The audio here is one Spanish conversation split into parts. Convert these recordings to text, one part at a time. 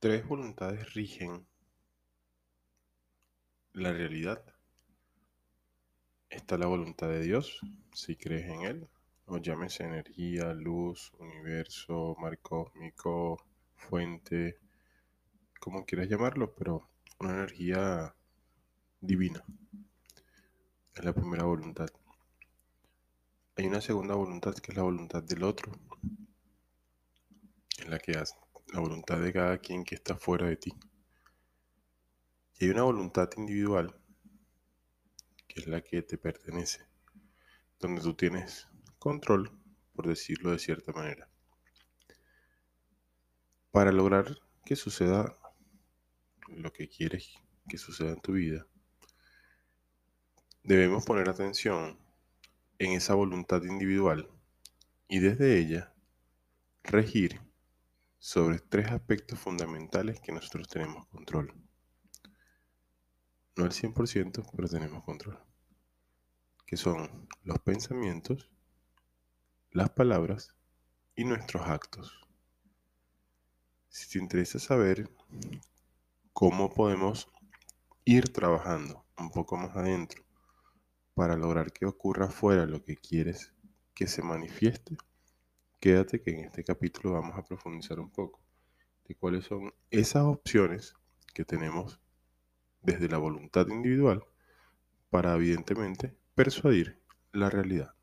Tres voluntades rigen la realidad. Está la voluntad de Dios, si crees en Él, o llámese energía, luz, universo, mar cósmico, fuente, como quieras llamarlo, pero una energía divina. Es la primera voluntad. Hay una segunda voluntad que es la voluntad del otro, en la que la voluntad de cada quien que está fuera de ti. Y hay una voluntad individual, que es la que te pertenece, donde tú tienes control, por decirlo de cierta manera. Para lograr que suceda lo que quieres que suceda en tu vida, debemos poner atención en esa voluntad individual y desde ella regir sobre tres aspectos fundamentales que nosotros tenemos control. No al 100%, pero tenemos control. Que son los pensamientos, las palabras y nuestros actos. Si te interesa saber cómo podemos ir trabajando un poco más adentro para lograr que ocurra afuera lo que quieres que se manifieste, quédate que en este capítulo vamos a profundizar un poco de cuáles son esas opciones que tenemos desde la voluntad individual para evidentemente persuadir la realidad.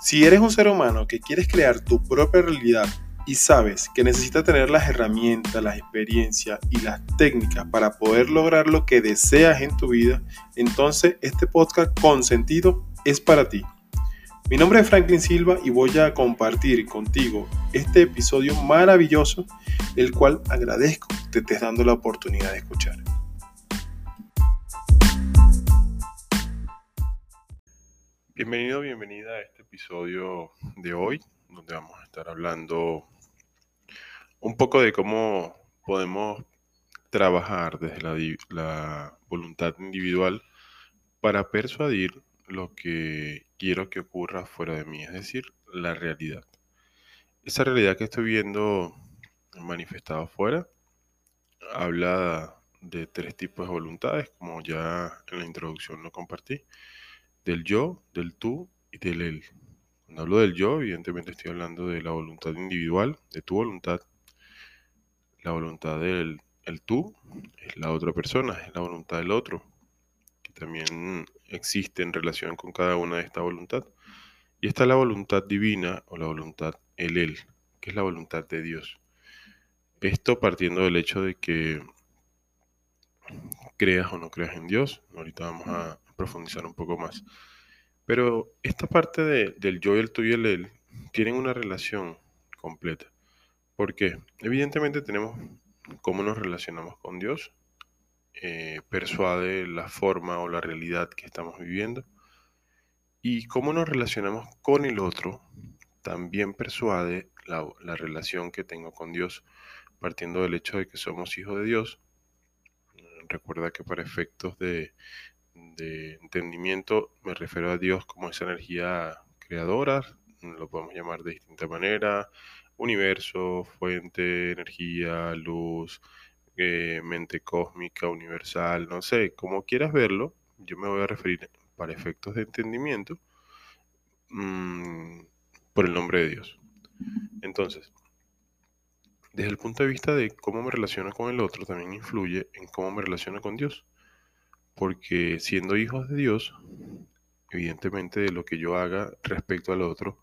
Si eres un ser humano que quieres crear tu propia realidad y sabes que necesitas tener las herramientas, la experiencia y las técnicas para poder lograr lo que deseas en tu vida, entonces este podcast con sentido es para ti. Mi nombre es Franklin Silva y voy a compartir contigo este episodio maravilloso, el cual agradezco que te estés dando la oportunidad de escuchar. Bienvenido, bienvenida a este episodio de hoy, donde vamos a estar hablando un poco de cómo podemos trabajar desde la, voluntad individual para persuadir lo que quiero que ocurra fuera de mí, es decir, la realidad. Esa realidad que estoy viendo manifestada afuera habla de tres tipos de voluntades, como ya en la introducción lo compartí, del yo, del tú y del él. Cuando hablo del yo, evidentemente estoy hablando de la voluntad individual, de tu voluntad, la voluntad del el tú es la otra persona, es la voluntad del otro, que también existe en relación con cada una de estas voluntades. Y está la voluntad divina o la voluntad el él, que es la voluntad de Dios. Esto partiendo del hecho de que creas o no creas en Dios. Ahorita vamos a profundizar un poco más. Pero esta parte del yo el tú y el él tienen una relación completa. Porque evidentemente tenemos cómo nos relacionamos con Dios, eh, persuade la forma o la realidad que estamos viviendo. Y cómo nos relacionamos con el otro también persuade la, relación que tengo con Dios, partiendo del hecho de que somos hijos de Dios. Recuerda que para efectos de, de entendimiento me refiero a Dios como esa energía creadora, lo podemos llamar de distinta manera, universo, fuente, energía, luz, eh, mente cósmica, universal, no sé, como quieras verlo, yo me voy a referir para efectos de entendimiento mm, por el nombre de Dios. Entonces, desde el punto de vista de cómo me relaciono con el otro, también influye en cómo me relaciono con Dios. Porque siendo hijos de Dios, evidentemente de lo que yo haga respecto al otro,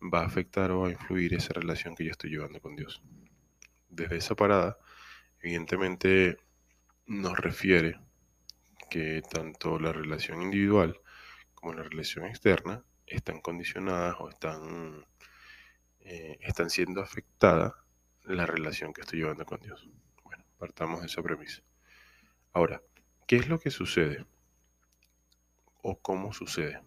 va a afectar o a influir esa relación que yo estoy llevando con Dios. Desde esa parada, evidentemente nos refiere que tanto la relación individual como la relación externa están condicionadas o están, eh, están siendo afectadas la relación que estoy llevando con Dios. Bueno, partamos de esa premisa. Ahora, ¿qué es lo que sucede? ¿O cómo sucede?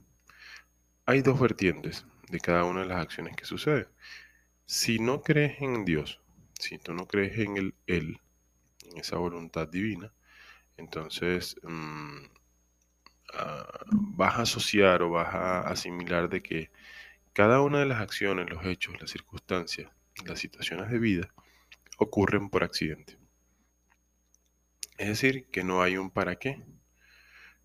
Hay dos vertientes de cada una de las acciones que suceden. Si no crees en Dios, si tú no crees en el Él, en esa voluntad divina, entonces mm, ah, vas a asociar o vas a asimilar de que cada una de las acciones, los hechos, las circunstancias, las situaciones de vida ocurren por accidente. Es decir, que no hay un para qué,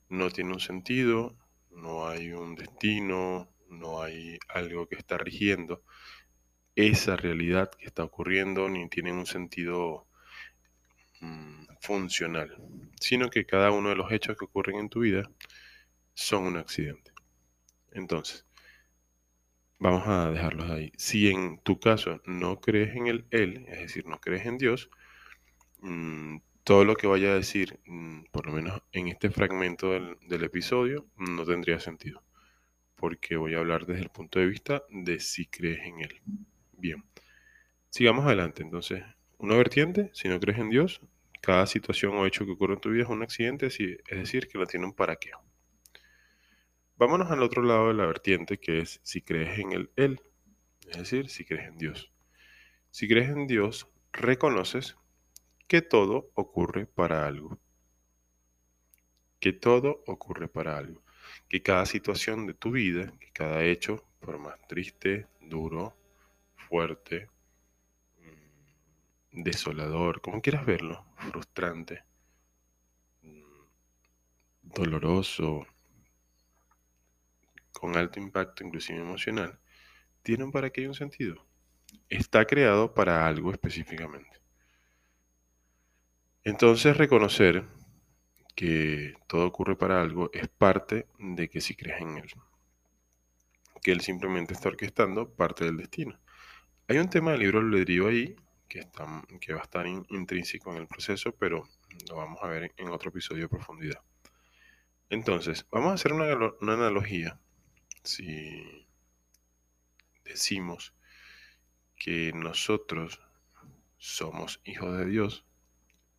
no tiene un sentido, no hay un destino, no hay algo que está rigiendo esa realidad que está ocurriendo, ni tiene un sentido mm, funcional, sino que cada uno de los hechos que ocurren en tu vida son un accidente. Entonces, vamos a dejarlos ahí. Si en tu caso no crees en el Él, es decir, no crees en Dios, mm, todo lo que vaya a decir, mm, por lo menos en este fragmento del, del episodio, no tendría sentido, porque voy a hablar desde el punto de vista de si crees en Él. Bien, sigamos adelante. Entonces, una vertiente, si no crees en Dios, cada situación o hecho que ocurre en tu vida es un accidente, es decir, que no tiene un para qué. Vámonos al otro lado de la vertiente, que es si crees en el Él, es decir, si crees en Dios. Si crees en Dios, reconoces que todo ocurre para algo. Que todo ocurre para algo. Que cada situación de tu vida, que cada hecho, por más triste, duro, fuerte, mm, desolador, como quieras verlo, frustrante, mm, doloroso, con alto impacto inclusive emocional, tienen para qué un sentido. Está creado para algo específicamente. Entonces reconocer que todo ocurre para algo es parte de que si crees en Él. Que Él simplemente está orquestando parte del destino. Hay un tema del libro albedrío ahí que, está, que va a estar intrínseco en el proceso, pero lo vamos a ver en otro episodio de profundidad. Entonces, vamos a hacer una, una analogía si decimos que nosotros somos hijos de Dios,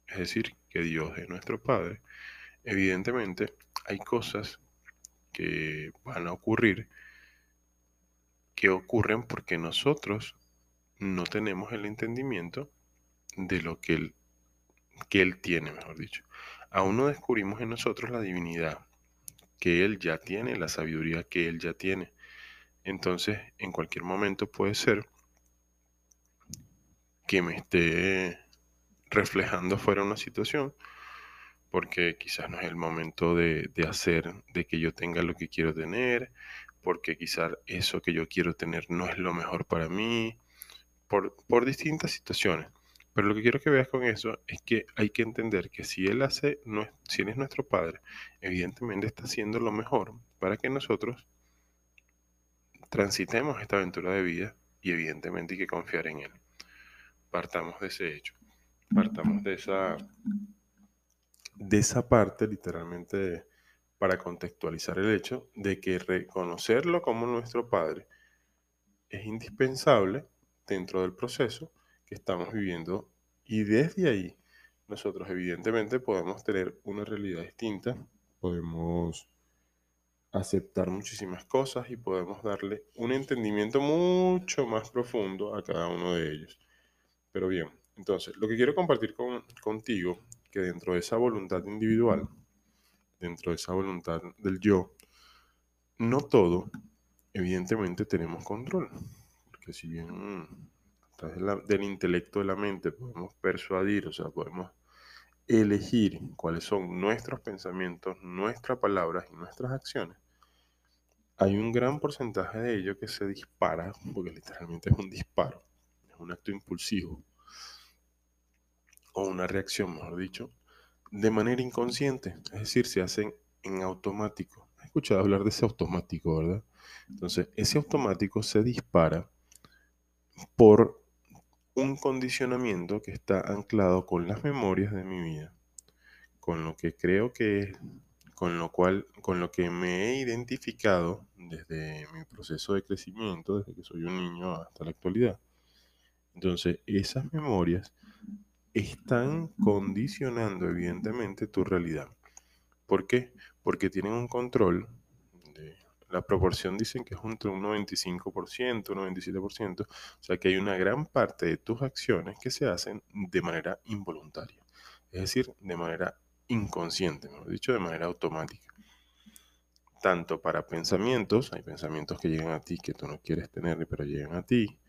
es decir, que Dios es nuestro Padre, evidentemente hay cosas que van a ocurrir que ocurren porque nosotros no tenemos el entendimiento de lo que Él, que él tiene, mejor dicho. Aún no descubrimos en nosotros la divinidad que Él ya tiene, la sabiduría que Él ya tiene. Entonces, en cualquier momento puede ser que me esté reflejando fuera una situación, porque quizás no es el momento de, hacer, de que yo tenga lo que quiero tener, porque quizás eso que yo quiero tener no es lo mejor para mí, por, por distintas situaciones. Pero lo que quiero que veas con eso es que hay que entender que si Él hace, si Él es nuestro Padre, evidentemente está haciendo lo mejor para que nosotros transitemos esta aventura de vida y evidentemente hay que confiar en Él. Partamos de ese hecho, partamos de esa, de esa parte literalmente para contextualizar el hecho de que reconocerlo como nuestro Padre es indispensable dentro del proceso que estamos viviendo y desde ahí nosotros evidentemente podemos tener una realidad distinta, podemos aceptar muchísimas cosas y podemos darle un entendimiento mucho más profundo a cada uno de ellos. Pero bien, entonces lo que quiero compartir con, contigo, que dentro de esa voluntad individual, dentro de esa voluntad del yo, no todo, evidentemente tenemos control. Porque si bien del intelecto de la mente podemos persuadir, o sea, podemos elegir cuáles son nuestros pensamientos, nuestras palabras y nuestras acciones, hay un gran porcentaje de ello que se dispara, porque literalmente es un disparo, es un acto impulsivo, o una reacción, mejor dicho, de manera inconsciente, es decir, se hacen en automático. He escuchado hablar de ese automático, ¿verdad? Entonces, ese automático se dispara por un condicionamiento que está anclado con las memorias de mi vida, con lo que creo que con lo cual, con lo que me he identificado desde mi proceso de crecimiento, desde que soy un niño hasta la actualidad. Entonces, esas memorias están condicionando evidentemente tu realidad. ¿Por qué? Porque tienen un control la proporción dicen que es entre un 95%, un 97%, o sea que hay una gran parte de tus acciones que se hacen de manera involuntaria, es decir, de manera inconsciente, mejor dicho, de manera automática. tanto para pensamientos, hay pensamientos que llegan a ti que tú no quieres tener, pero llegan a ti,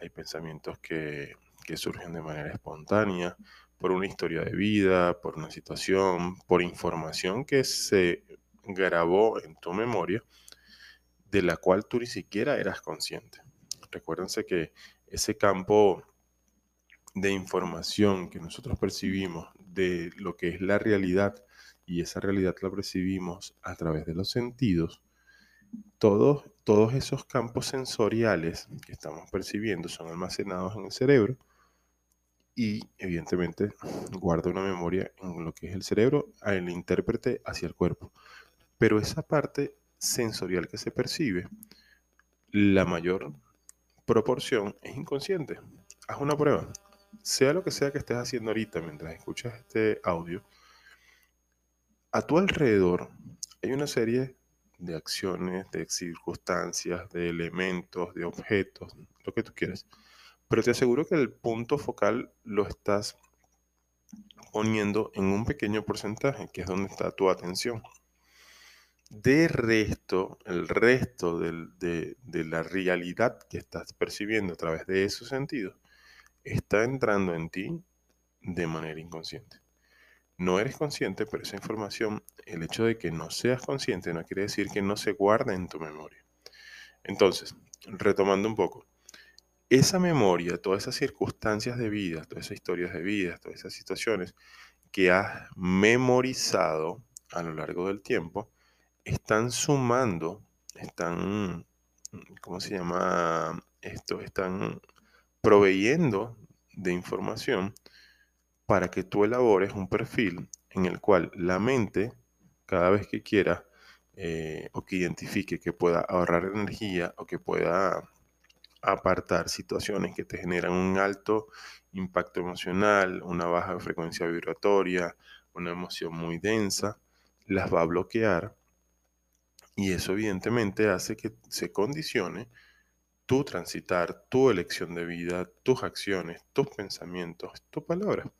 hay pensamientos que, que surgen de manera espontánea, por una historia de vida, por una situación, por información que se grabó en tu memoria, de la cual tú ni siquiera eras consciente. Recuérdense que ese campo de información que nosotros percibimos de lo que es la realidad y esa realidad la percibimos a través de los sentidos, todos, todos esos campos sensoriales que estamos percibiendo son almacenados en el cerebro y evidentemente guarda una memoria en lo que es el cerebro, el intérprete hacia el cuerpo. Pero esa parte sensorial que se percibe, la mayor proporción es inconsciente. Haz una prueba sea lo que sea que estés haciendo ahorita mientras escuchas este audio, a tu alrededor hay una serie de acciones, de circunstancias, de elementos, de objetos, lo que tú quieras. Pero te aseguro que el punto focal lo estás poniendo en un pequeño porcentaje, que es donde está tu atención. De resto, el resto de, de la realidad que estás percibiendo a través de esos sentidos está entrando en ti de manera inconsciente. No eres consciente, pero esa información, el hecho de que no seas consciente no quiere decir que no se guarde en tu memoria. Entonces, retomando un poco, esa memoria, todas esas circunstancias de vida, todas esas historias de vida, todas esas situaciones que has memorizado a lo largo del tiempo, están sumando, están, ¿cómo se llama esto? Están proveyendo de información para que tú elabores un perfil en el cual la mente, cada vez que quiera eh, o que identifique que pueda ahorrar energía o que pueda apartar situaciones que te generan un alto impacto emocional, una baja frecuencia vibratoria, una emoción muy densa, las va a bloquear y eso evidentemente hace que se condicione tu transitar, tu elección de vida, tus acciones, tus pensamientos, tu palabra.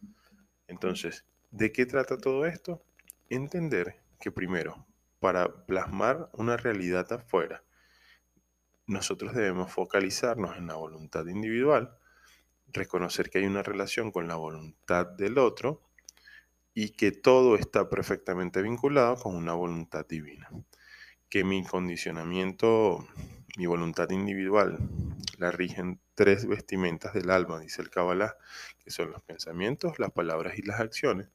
Entonces, ¿de qué trata todo esto? Entender que primero, para plasmar una realidad afuera, nosotros debemos focalizarnos en la voluntad individual, reconocer que hay una relación con la voluntad del otro y que todo está perfectamente vinculado con una voluntad divina. Que mi condicionamiento mi voluntad individual la rigen tres vestimentas del alma, dice el Kabbalah, que son los pensamientos, las palabras y las acciones,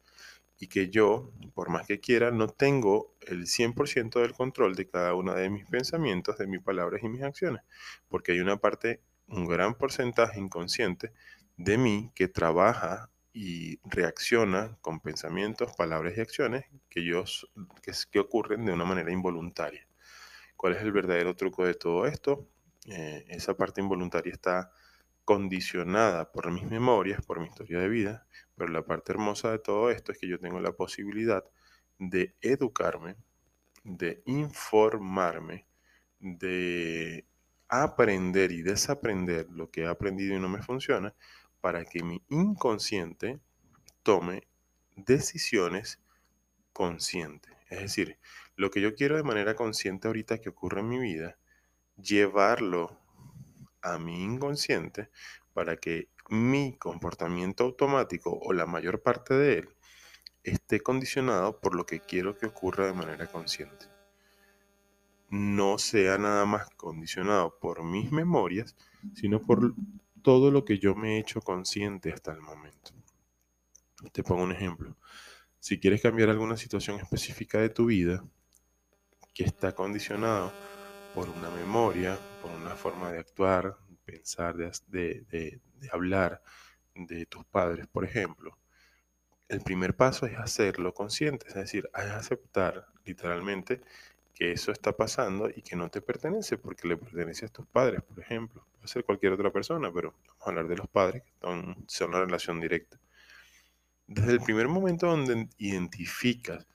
y que yo, por más que quiera, no tengo el 100% del control de cada uno de mis pensamientos, de mis palabras y mis acciones, porque hay una parte, un gran porcentaje inconsciente de mí que trabaja y reacciona con pensamientos, palabras y acciones que, yo, que, ocurren de una manera involuntaria. ¿Cuál es el verdadero truco de todo esto? Eh, esa parte involuntaria está condicionada por mis memorias, por mi historia de vida, pero la parte hermosa de todo esto es que yo tengo la posibilidad de educarme, de informarme, de aprender y desaprender lo que he aprendido y no me funciona, para que mi inconsciente tome decisiones conscientes. Es decir, lo que yo quiero de manera consciente ahorita que ocurre en mi vida, llevarlo a mi inconsciente para que mi comportamiento automático o la mayor parte de él esté condicionado por lo que quiero que ocurra de manera consciente. No sea nada más condicionado por mis memorias, sino por todo lo que yo me he hecho consciente hasta el momento. Te pongo un ejemplo. Si quieres cambiar alguna situación específica de tu vida que está condicionado por una memoria, por una forma de actuar, pensar, de, hablar de tus padres, por ejemplo, el primer paso es hacerlo consciente, es decir, es aceptar literalmente que eso está pasando y que no te pertenece porque le pertenece a tus padres, por ejemplo. Puede ser cualquier otra persona, pero vamos a hablar de los padres, que son, son una relación directa. Desde el primer momento donde identificas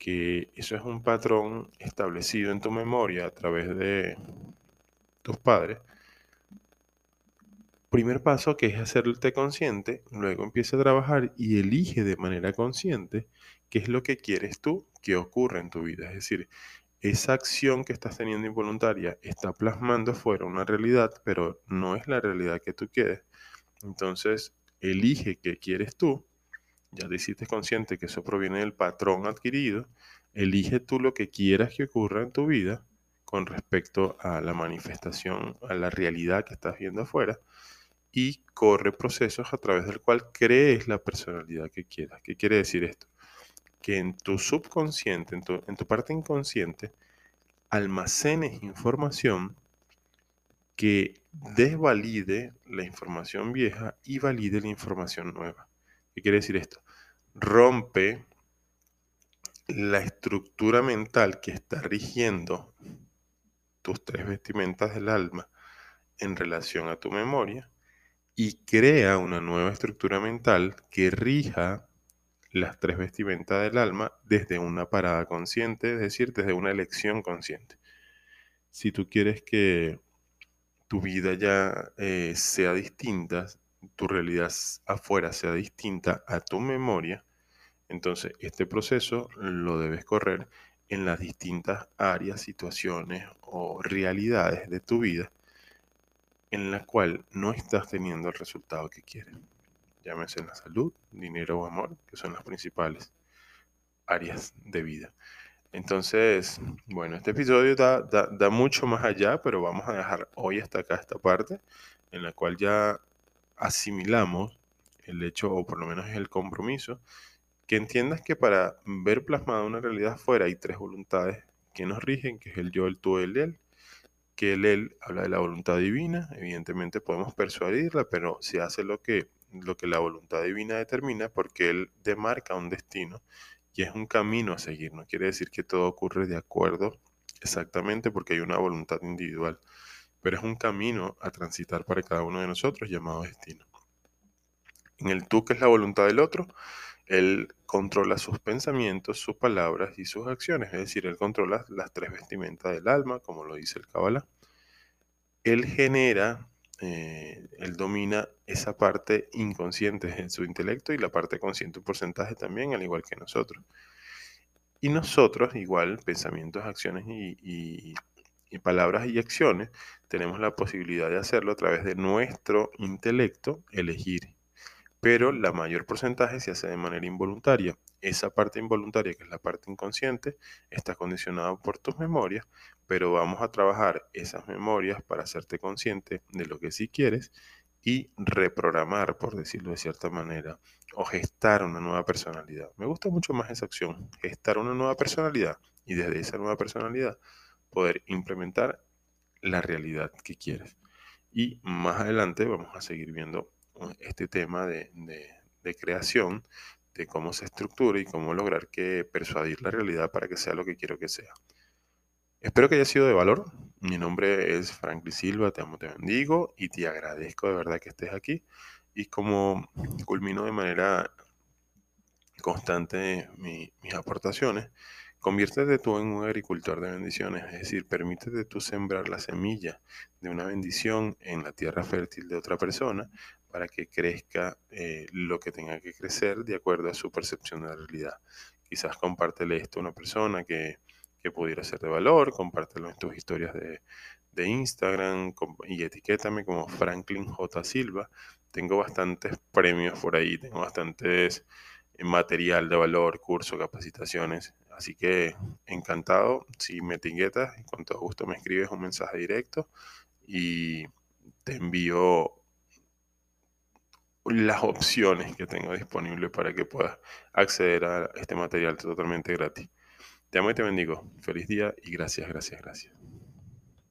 que eso es un patrón establecido en tu memoria a través de tus padres, primer paso que es hacerte consciente, luego empieza a trabajar y elige de manera consciente qué es lo que quieres tú que ocurra en tu vida. Es decir, esa acción que estás teniendo involuntaria está plasmando fuera una realidad, pero no es la realidad que tú quieres. Entonces, elige qué quieres tú. Ya te hiciste consciente que eso proviene del patrón adquirido. Elige tú lo que quieras que ocurra en tu vida con respecto a la manifestación, a la realidad que estás viendo afuera y corre procesos a través del cual crees la personalidad que quieras. ¿Qué quiere decir esto? Que en tu subconsciente, en tu, parte inconsciente, almacenes información que desvalide la información vieja y valide la información nueva. ¿Qué quiere decir esto? Rompe la estructura mental que está rigiendo tus tres vestimentas del alma en relación a tu memoria y crea una nueva estructura mental que rija las tres vestimentas del alma desde una parada consciente, es decir, desde una elección consciente. Si tú quieres que tu vida ya eh, sea distinta, tu realidad afuera sea distinta a tu memoria, entonces este proceso lo debes correr en las distintas áreas, situaciones o realidades de tu vida en la cual no estás teniendo el resultado que quieres. Llámese la salud, dinero o amor, que son las principales áreas de vida. Entonces, bueno, este episodio da, da, mucho más allá, pero vamos a dejar hoy hasta acá esta parte en la cual ya asimilamos el hecho, o por lo menos el compromiso, que entiendas que para ver plasmada una realidad afuera hay tres voluntades que nos rigen, que es el yo, el tú, el él, que el él habla de la voluntad divina, evidentemente podemos persuadirla, pero se hace lo que, lo que la voluntad divina determina porque él demarca un destino y es un camino a seguir, no quiere decir que todo ocurre de acuerdo exactamente porque hay una voluntad individual, pero es un camino a transitar para cada uno de nosotros llamado destino. En el tú, que es la voluntad del otro, él controla sus pensamientos, sus palabras y sus acciones, es decir, él controla las tres vestimentas del alma, como lo dice el Kabbalah. Él genera, eh, él domina esa parte inconsciente en su intelecto y la parte consciente, un porcentaje también, al igual que nosotros. Y nosotros, igual, pensamientos, acciones y palabras y acciones, tenemos la posibilidad de hacerlo a través de nuestro intelecto, elegir pero la mayor porcentaje se hace de manera involuntaria. Esa parte involuntaria, que es la parte inconsciente, está condicionada por tus memorias, pero vamos a trabajar esas memorias para hacerte consciente de lo que sí quieres y reprogramar, por decirlo de cierta manera, o gestar una nueva personalidad. Me gusta mucho más esa acción, gestar una nueva personalidad y desde esa nueva personalidad poder implementar la realidad que quieres. Y más adelante vamos a seguir viendo este tema de, creación, de cómo se estructura y cómo lograr que persuadir la realidad para que sea lo que quiero que sea. Espero que haya sido de valor. Mi nombre es Franklin Silva, te amo, te bendigo y te agradezco de verdad que estés aquí. Y como culmino de manera constante mis aportaciones, Conviértete tú en un agricultor de bendiciones, es decir, permítete tú sembrar la semilla de una bendición en la tierra fértil de otra persona para que crezca eh, lo que tenga que crecer de acuerdo a su percepción de la realidad. Quizás compártele esto a una persona que, pudiera ser de valor, compártelo en tus historias de, de Instagram y etiquétame como Franklin J. Silva. Tengo bastantes premios por ahí, tengo bastantes eh, material de valor, cursos, capacitaciones Así que encantado, si me etiquetas, con todo gusto me escribes un mensaje directo y te envío las opciones que tengo disponibles para que puedas acceder a este material totalmente gratis. Te amo y te bendigo. Feliz día y gracias, gracias, gracias.